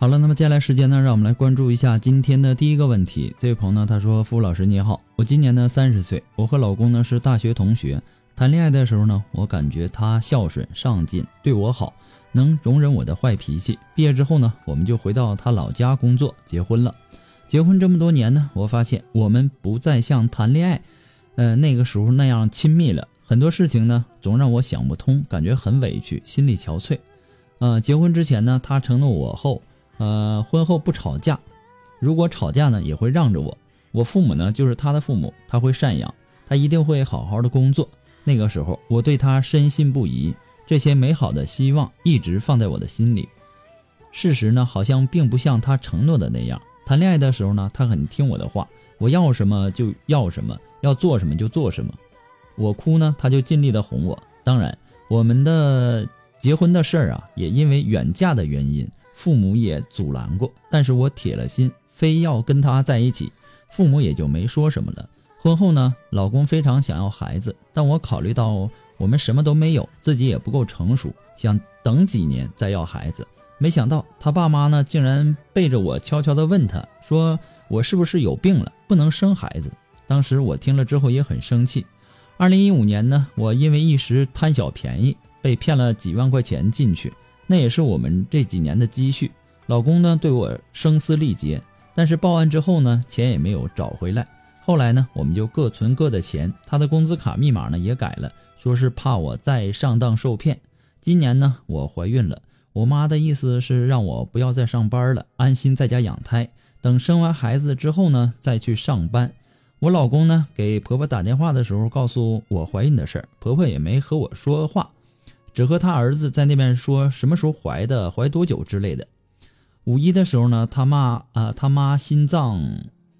好了，那么接下来时间呢，让我们来关注一下今天的第一个问题。这位朋友呢，他说：“付老师你好，我今年呢三十岁，我和老公呢是大学同学。谈恋爱的时候呢，我感觉他孝顺上进，对我好，能容忍我的坏脾气。毕业之后呢，我们就回到他老家工作，结婚了。结婚这么多年呢，我发现我们不再像谈恋爱，呃那个时候那样亲密了。很多事情呢，总让我想不通，感觉很委屈，心里憔悴。呃，结婚之前呢，他承诺我后。”呃，婚后不吵架，如果吵架呢，也会让着我。我父母呢，就是他的父母，他会赡养，他一定会好好的工作。那个时候，我对他深信不疑，这些美好的希望一直放在我的心里。事实呢，好像并不像他承诺的那样。谈恋爱的时候呢，他很听我的话，我要什么就要什么，要做什么就做什么。我哭呢，他就尽力的哄我。当然，我们的结婚的事儿啊，也因为远嫁的原因。父母也阻拦过，但是我铁了心，非要跟他在一起，父母也就没说什么了。婚后呢，老公非常想要孩子，但我考虑到我们什么都没有，自己也不够成熟，想等几年再要孩子。没想到他爸妈呢，竟然背着我悄悄地问他，说我是不是有病了，不能生孩子。当时我听了之后也很生气。二零一五年呢，我因为一时贪小便宜，被骗了几万块钱进去。那也是我们这几年的积蓄。老公呢对我声嘶力竭，但是报案之后呢，钱也没有找回来。后来呢，我们就各存各的钱，他的工资卡密码呢也改了，说是怕我再上当受骗。今年呢，我怀孕了，我妈的意思是让我不要再上班了，安心在家养胎，等生完孩子之后呢再去上班。我老公呢给婆婆打电话的时候告诉我怀孕的事儿，婆婆也没和我说话。只和他儿子在那边说什么时候怀的，怀多久之类的。五一的时候呢，他妈啊，他妈心脏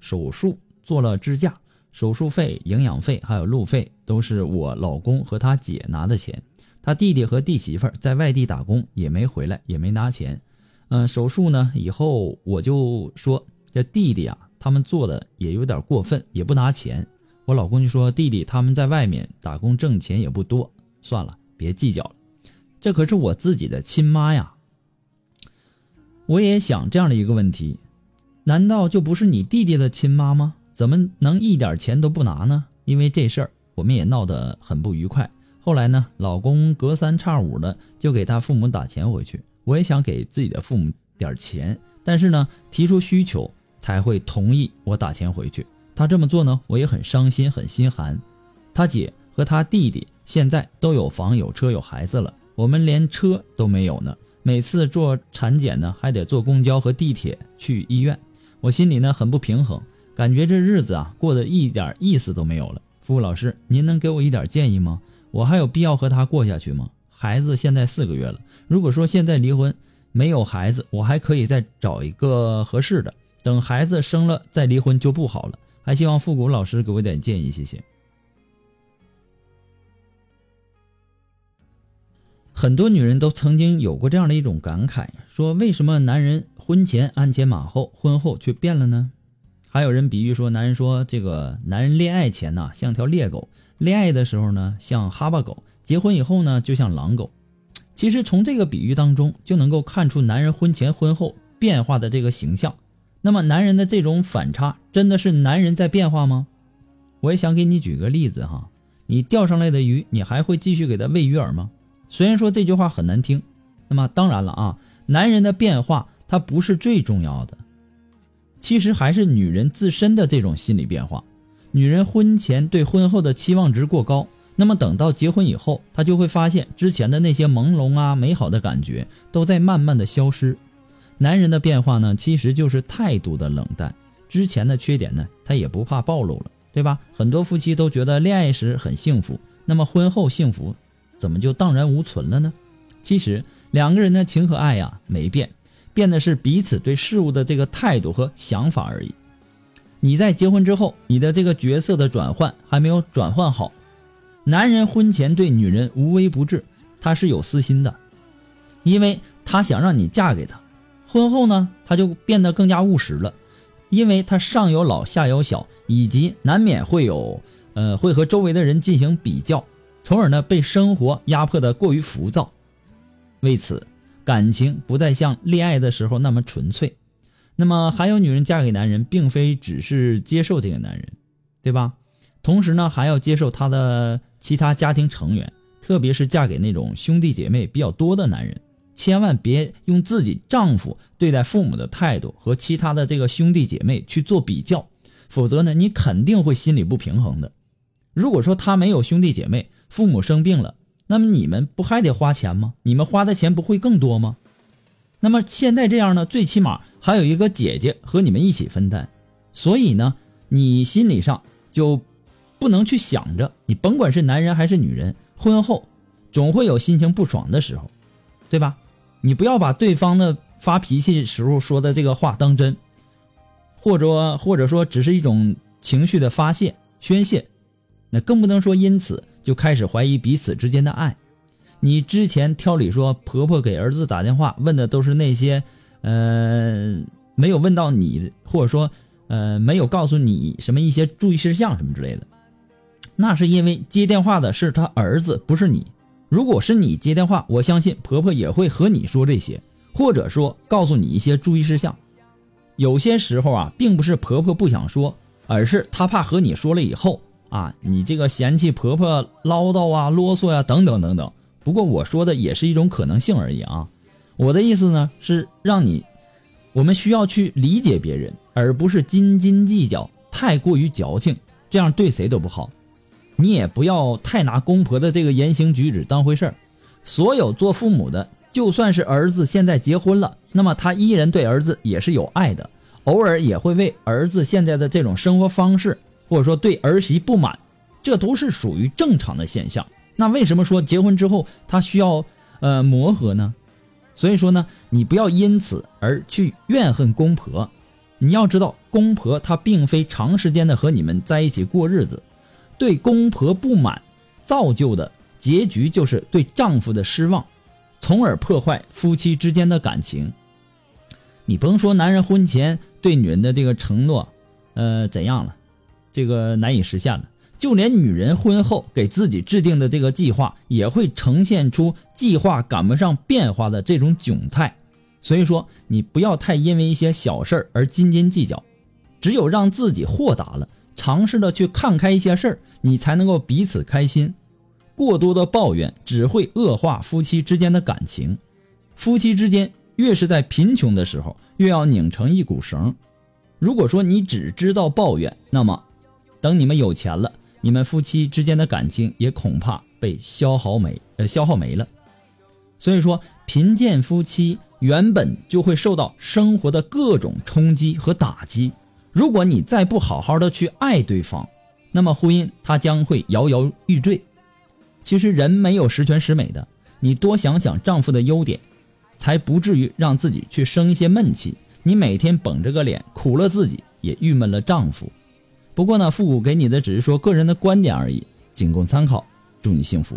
手术做了支架，手术费、营养费还有路费都是我老公和他姐拿的钱。他弟弟和弟媳妇在外地打工也没回来，也没拿钱。嗯，手术呢以后我就说这弟弟啊，他们做的也有点过分，也不拿钱。我老公就说弟弟他们在外面打工挣钱也不多，算了，别计较了。这可是我自己的亲妈呀！我也想这样的一个问题：难道就不是你弟弟的亲妈吗？怎么能一点钱都不拿呢？因为这事儿，我们也闹得很不愉快。后来呢，老公隔三差五的就给他父母打钱回去。我也想给自己的父母点钱，但是呢，提出需求才会同意我打钱回去。他这么做呢，我也很伤心，很心寒。他姐和他弟弟现在都有房有车有孩子了。我们连车都没有呢，每次做产检呢，还得坐公交和地铁去医院，我心里呢很不平衡，感觉这日子啊过得一点意思都没有了。付老师，您能给我一点建议吗？我还有必要和他过下去吗？孩子现在四个月了，如果说现在离婚没有孩子，我还可以再找一个合适的，等孩子生了再离婚就不好了。还希望复古老师给我点建议，谢谢。很多女人都曾经有过这样的一种感慨，说为什么男人婚前鞍前马后，婚后却变了呢？还有人比喻说，男人说这个男人恋爱前呢像条猎狗，恋爱的时候呢像哈巴狗，结婚以后呢就像狼狗。其实从这个比喻当中就能够看出男人婚前婚后变化的这个形象。那么男人的这种反差，真的是男人在变化吗？我也想给你举个例子哈，你钓上来的鱼，你还会继续给它喂鱼饵吗？虽然说这句话很难听，那么当然了啊，男人的变化它不是最重要的，其实还是女人自身的这种心理变化。女人婚前对婚后的期望值过高，那么等到结婚以后，她就会发现之前的那些朦胧啊、美好的感觉都在慢慢的消失。男人的变化呢，其实就是态度的冷淡，之前的缺点呢，他也不怕暴露了，对吧？很多夫妻都觉得恋爱时很幸福，那么婚后幸福。怎么就荡然无存了呢？其实两个人的情和爱呀没变，变的是彼此对事物的这个态度和想法而已。你在结婚之后，你的这个角色的转换还没有转换好。男人婚前对女人无微不至，他是有私心的，因为他想让你嫁给他。婚后呢，他就变得更加务实了，因为他上有老下有小，以及难免会有呃会和周围的人进行比较。从而呢，被生活压迫的过于浮躁，为此感情不再像恋爱的时候那么纯粹。那么，还有女人嫁给男人，并非只是接受这个男人，对吧？同时呢，还要接受他的其他家庭成员，特别是嫁给那种兄弟姐妹比较多的男人，千万别用自己丈夫对待父母的态度和其他的这个兄弟姐妹去做比较，否则呢，你肯定会心里不平衡的。如果说他没有兄弟姐妹，父母生病了，那么你们不还得花钱吗？你们花的钱不会更多吗？那么现在这样呢，最起码还有一个姐姐和你们一起分担，所以呢，你心理上就不能去想着，你甭管是男人还是女人，婚后总会有心情不爽的时候，对吧？你不要把对方的发脾气时候说的这个话当真，或者或者说只是一种情绪的发泄宣泄。那更不能说因此就开始怀疑彼此之间的爱。你之前挑理说婆婆给儿子打电话问的都是那些，呃，没有问到你，或者说，呃，没有告诉你什么一些注意事项什么之类的。那是因为接电话的是他儿子，不是你。如果是你接电话，我相信婆婆也会和你说这些，或者说告诉你一些注意事项。有些时候啊，并不是婆婆不想说，而是她怕和你说了以后。啊，你这个嫌弃婆婆唠叨啊、啰嗦呀，等等等等。不过我说的也是一种可能性而已啊。我的意思呢是让你，我们需要去理解别人，而不是斤斤计较、太过于矫情，这样对谁都不好。你也不要太拿公婆的这个言行举止当回事儿。所有做父母的，就算是儿子现在结婚了，那么他依然对儿子也是有爱的，偶尔也会为儿子现在的这种生活方式。或者说对儿媳不满，这都是属于正常的现象。那为什么说结婚之后他需要呃磨合呢？所以说呢，你不要因此而去怨恨公婆。你要知道，公婆他并非长时间的和你们在一起过日子，对公婆不满，造就的结局就是对丈夫的失望，从而破坏夫妻之间的感情。你甭说男人婚前对女人的这个承诺，呃怎样了？这个难以实现了，就连女人婚后给自己制定的这个计划，也会呈现出计划赶不上变化的这种窘态。所以说，你不要太因为一些小事而斤斤计较，只有让自己豁达了，尝试的去看开一些事儿，你才能够彼此开心。过多的抱怨只会恶化夫妻之间的感情。夫妻之间越是在贫穷的时候，越要拧成一股绳。如果说你只知道抱怨，那么。等你们有钱了，你们夫妻之间的感情也恐怕被消耗没呃消耗没了。所以说，贫贱夫妻原本就会受到生活的各种冲击和打击。如果你再不好好的去爱对方，那么婚姻它将会摇摇欲坠。其实人没有十全十美的，你多想想丈夫的优点，才不至于让自己去生一些闷气。你每天绷着个脸，苦了自己，也郁闷了丈夫。不过呢，复古给你的只是说个人的观点而已，仅供参考。祝你幸福。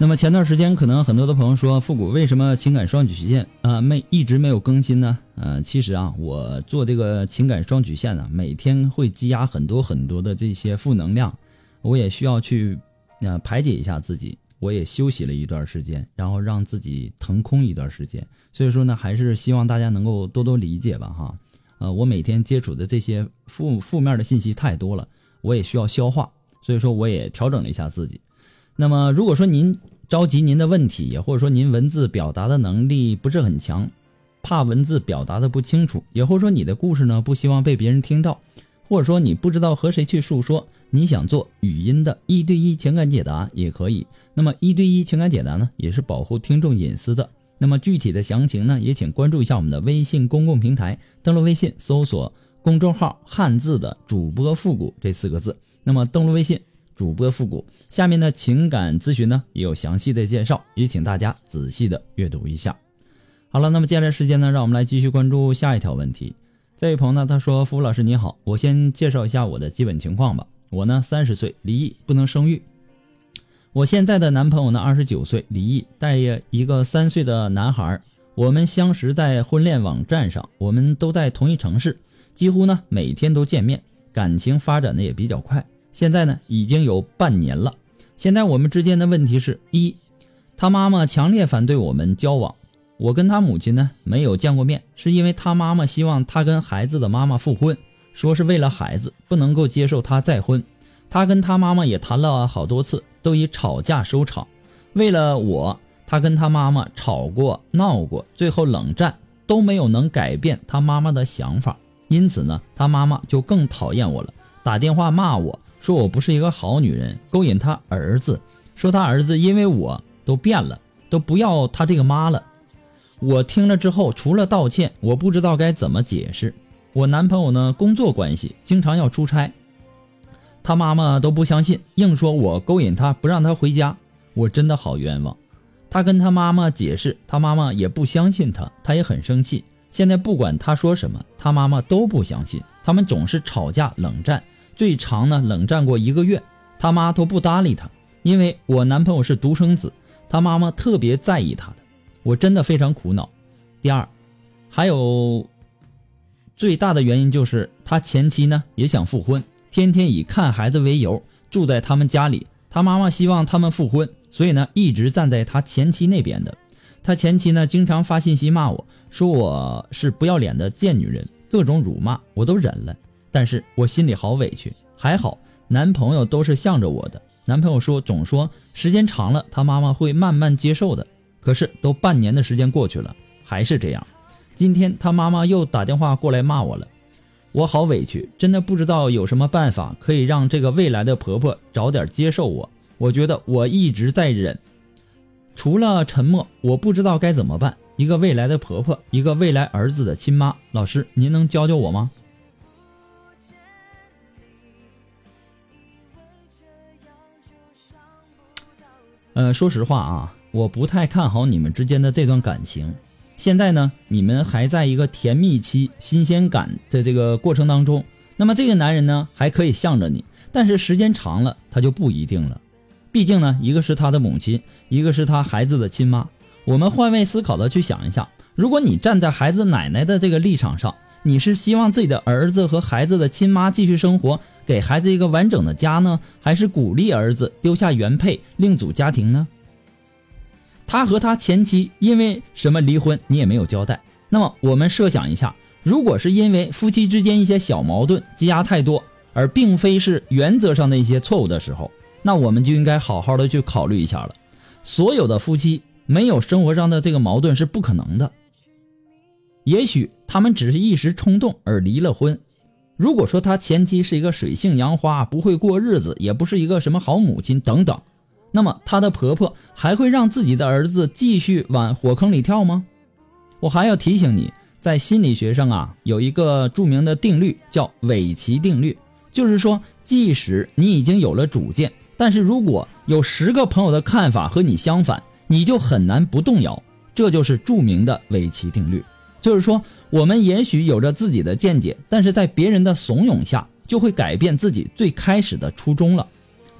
那么前段时间，可能很多的朋友说，复古为什么情感双曲线啊没一直没有更新呢？呃，其实啊，我做这个情感双曲线呢，每天会积压很多很多的这些负能量，我也需要去呃排解一下自己，我也休息了一段时间，然后让自己腾空一段时间。所以说呢，还是希望大家能够多多理解吧，哈。呃，我每天接触的这些负负面的信息太多了，我也需要消化，所以说我也调整了一下自己。那么，如果说您着急您的问题，也或者说您文字表达的能力不是很强，怕文字表达的不清楚，也或者说你的故事呢不希望被别人听到，或者说你不知道和谁去诉说，你想做语音的一对一情感解答也可以。那么一对一情感解答呢，也是保护听众隐私的。那么具体的详情呢，也请关注一下我们的微信公共平台，登录微信搜索公众号“汉字的主播复古”这四个字。那么登录微信。主播复古，下面的情感咨询呢也有详细的介绍，也请大家仔细的阅读一下。好了，那么接下来时间呢，让我们来继续关注下一条问题。这位朋友呢，他说：“服务老师你好，我先介绍一下我的基本情况吧。我呢三十岁，离异，不能生育。我现在的男朋友呢二十九岁，离异，带一个三岁的男孩。我们相识在婚恋网站上，我们都在同一城市，几乎呢每天都见面，感情发展的也比较快。”现在呢，已经有半年了。现在我们之间的问题是一，他妈妈强烈反对我们交往。我跟他母亲呢没有见过面，是因为他妈妈希望他跟孩子的妈妈复婚，说是为了孩子，不能够接受他再婚。他跟他妈妈也谈了好多次，都以吵架收场。为了我，他跟他妈妈吵过、闹过，最后冷战都没有能改变他妈妈的想法。因此呢，他妈妈就更讨厌我了，打电话骂我。说我不是一个好女人，勾引他儿子，说他儿子因为我都变了，都不要他这个妈了。我听了之后，除了道歉，我不知道该怎么解释。我男朋友呢，工作关系经常要出差，他妈妈都不相信，硬说我勾引他，不让他回家。我真的好冤枉。他跟他妈妈解释，他妈妈也不相信他，他也很生气。现在不管他说什么，他妈妈都不相信，他们总是吵架冷战。最长呢，冷战过一个月，他妈都不搭理他，因为我男朋友是独生子，他妈妈特别在意他的，我真的非常苦恼。第二，还有最大的原因就是他前妻呢也想复婚，天天以看孩子为由住在他们家里，他妈妈希望他们复婚，所以呢一直站在他前妻那边的。他前妻呢经常发信息骂我说我是不要脸的贱女人，各种辱骂，我都忍了。但是我心里好委屈，还好男朋友都是向着我的。男朋友说总说时间长了，他妈妈会慢慢接受的。可是都半年的时间过去了，还是这样。今天他妈妈又打电话过来骂我了，我好委屈，真的不知道有什么办法可以让这个未来的婆婆早点接受我。我觉得我一直在忍，除了沉默，我不知道该怎么办。一个未来的婆婆，一个未来儿子的亲妈，老师您能教教我吗？呃，说实话啊，我不太看好你们之间的这段感情。现在呢，你们还在一个甜蜜期、新鲜感的这个过程当中。那么这个男人呢，还可以向着你，但是时间长了，他就不一定了。毕竟呢，一个是他的母亲，一个是他孩子的亲妈。我们换位思考的去想一下，如果你站在孩子奶奶的这个立场上，你是希望自己的儿子和孩子的亲妈继续生活？给孩子一个完整的家呢，还是鼓励儿子丢下原配另组家庭呢？他和他前妻因为什么离婚，你也没有交代。那么我们设想一下，如果是因为夫妻之间一些小矛盾积压太多，而并非是原则上的一些错误的时候，那我们就应该好好的去考虑一下了。所有的夫妻没有生活上的这个矛盾是不可能的，也许他们只是一时冲动而离了婚。如果说他前妻是一个水性杨花，不会过日子，也不是一个什么好母亲等等，那么他的婆婆还会让自己的儿子继续往火坑里跳吗？我还要提醒你，在心理学上啊，有一个著名的定律叫韦奇定律，就是说，即使你已经有了主见，但是如果有十个朋友的看法和你相反，你就很难不动摇。这就是著名的韦奇定律。就是说，我们也许有着自己的见解，但是在别人的怂恿下，就会改变自己最开始的初衷了。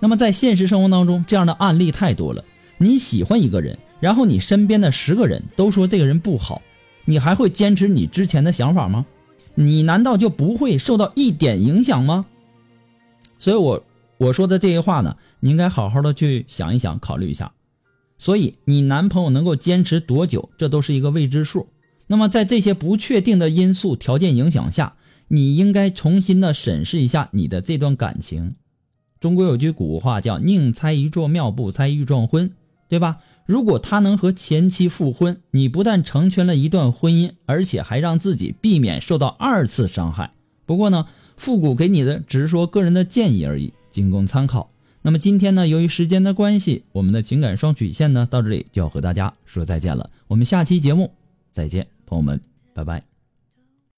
那么，在现实生活当中，这样的案例太多了。你喜欢一个人，然后你身边的十个人都说这个人不好，你还会坚持你之前的想法吗？你难道就不会受到一点影响吗？所以，我我说的这些话呢，你应该好好的去想一想，考虑一下。所以，你男朋友能够坚持多久，这都是一个未知数。那么，在这些不确定的因素条件影响下，你应该重新的审视一下你的这段感情。中国有句古话叫“宁拆一座庙，不拆一桩婚”，对吧？如果他能和前妻复婚，你不但成全了一段婚姻，而且还让自己避免受到二次伤害。不过呢，复古给你的只是说个人的建议而已，仅供参考。那么今天呢，由于时间的关系，我们的情感双曲线呢到这里就要和大家说再见了。我们下期节目再见，朋友们，拜拜。